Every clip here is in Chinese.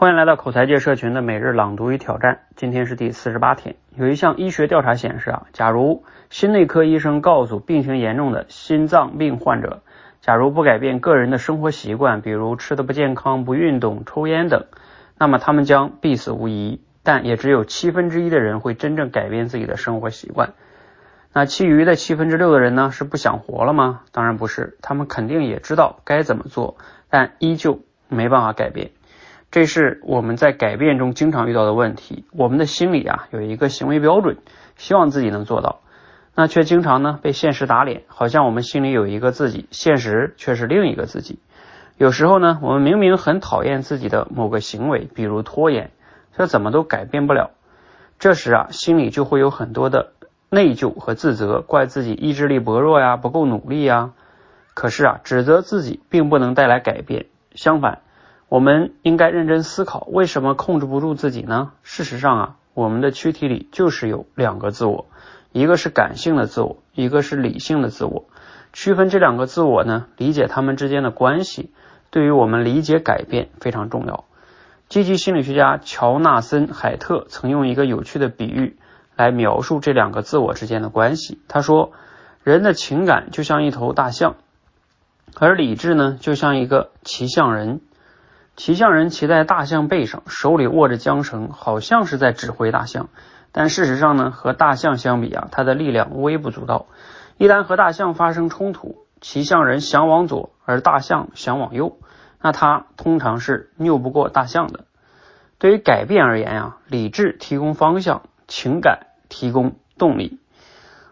欢迎来到口才界社群的每日朗读与挑战，今天是第四十八天。有一项医学调查显示啊，假如心内科医生告诉病情严重的心脏病患者，假如不改变个人的生活习惯，比如吃的不健康、不运动、抽烟等，那么他们将必死无疑。但也只有七分之一的人会真正改变自己的生活习惯。那其余的七分之六的人呢？是不想活了吗？当然不是，他们肯定也知道该怎么做，但依旧没办法改变。这是我们在改变中经常遇到的问题。我们的心里啊有一个行为标准，希望自己能做到，那却经常呢被现实打脸，好像我们心里有一个自己，现实却是另一个自己。有时候呢，我们明明很讨厌自己的某个行为，比如拖延，却怎么都改变不了。这时啊，心里就会有很多的内疚和自责，怪自己意志力薄弱呀，不够努力呀。可是啊，指责自己并不能带来改变，相反。我们应该认真思考，为什么控制不住自己呢？事实上啊，我们的躯体里就是有两个自我，一个是感性的自我，一个是理性的自我。区分这两个自我呢，理解他们之间的关系，对于我们理解改变非常重要。积极心理学家乔纳森·海特曾用一个有趣的比喻来描述这两个自我之间的关系。他说，人的情感就像一头大象，而理智呢，就像一个骑象人。骑象人骑在大象背上，手里握着缰绳，好像是在指挥大象。但事实上呢，和大象相比啊，他的力量微不足道。一旦和大象发生冲突，骑象人想往左，而大象想往右，那他通常是拗不过大象的。对于改变而言呀，理智提供方向，情感提供动力。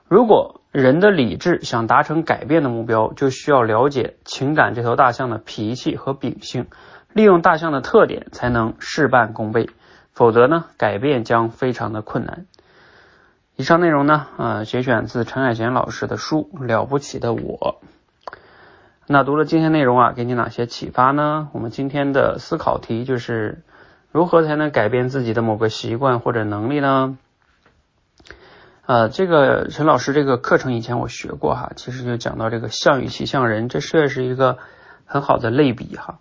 如果人的理智想达成改变的目标，就需要了解情感这头大象的脾气和秉性。利用大象的特点才能事半功倍，否则呢，改变将非常的困难。以上内容呢，呃，节选自陈海贤老师的书《了不起的我》。那读了今天内容啊，给你哪些启发呢？我们今天的思考题就是：如何才能改变自己的某个习惯或者能力呢？呃，这个陈老师这个课程以前我学过哈，其实就讲到这个象与骑象人，这确实是一个很好的类比哈。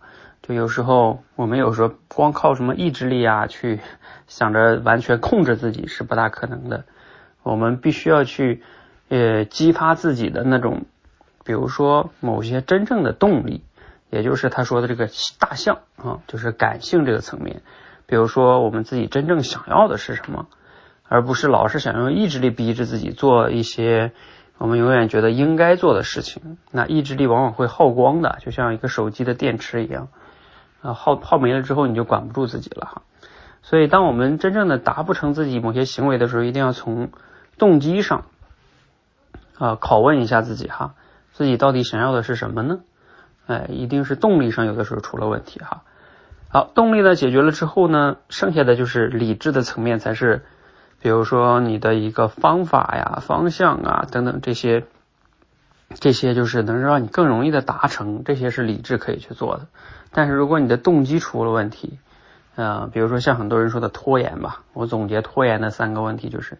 就有时候，我们有时候光靠什么意志力啊，去想着完全控制自己是不大可能的。我们必须要去呃激发自己的那种，比如说某些真正的动力，也就是他说的这个大象啊，就是感性这个层面。比如说我们自己真正想要的是什么，而不是老是想用意志力逼着自己做一些。我们永远觉得应该做的事情，那意志力往往会耗光的，就像一个手机的电池一样，啊，耗耗没了之后你就管不住自己了哈。所以，当我们真正的达不成自己某些行为的时候，一定要从动机上啊拷问一下自己哈，自己到底想要的是什么呢？哎，一定是动力上有的时候出了问题哈。好，动力呢解决了之后呢，剩下的就是理智的层面才是。比如说你的一个方法呀、方向啊等等这些，这些就是能让你更容易的达成，这些是理智可以去做的。但是如果你的动机出了问题，呃，比如说像很多人说的拖延吧，我总结拖延的三个问题就是：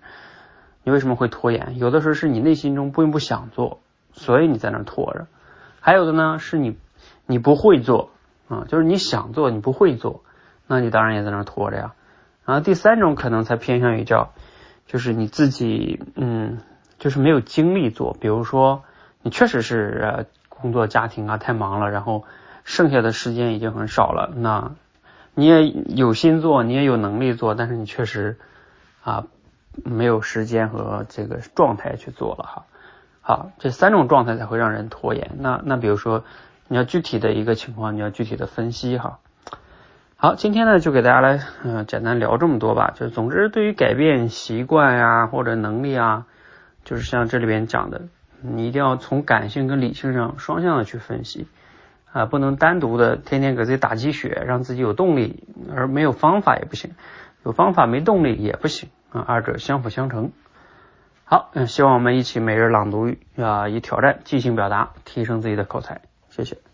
你为什么会拖延？有的时候是你内心中并不想做，所以你在那拖着；还有的呢是你你不会做啊，就是你想做你不会做，那你当然也在那拖着呀。然后第三种可能才偏向于叫，就是你自己，嗯，就是没有精力做。比如说，你确实是呃工作家庭啊太忙了，然后剩下的时间已经很少了。那你也有心做，你也有能力做，但是你确实啊没有时间和这个状态去做了哈。好，这三种状态才会让人拖延。那那比如说，你要具体的一个情况，你要具体的分析哈。好，今天呢就给大家来嗯简单聊这么多吧。就总之，对于改变习惯呀或者能力啊，就是像这里边讲的，你一定要从感性跟理性上双向的去分析啊，不能单独的天天给自己打鸡血，让自己有动力，而没有方法也不行，有方法没动力也不行啊，二者相辅相成。好，嗯，希望我们一起每日朗读啊，以挑战即兴表达，提升自己的口才。谢谢。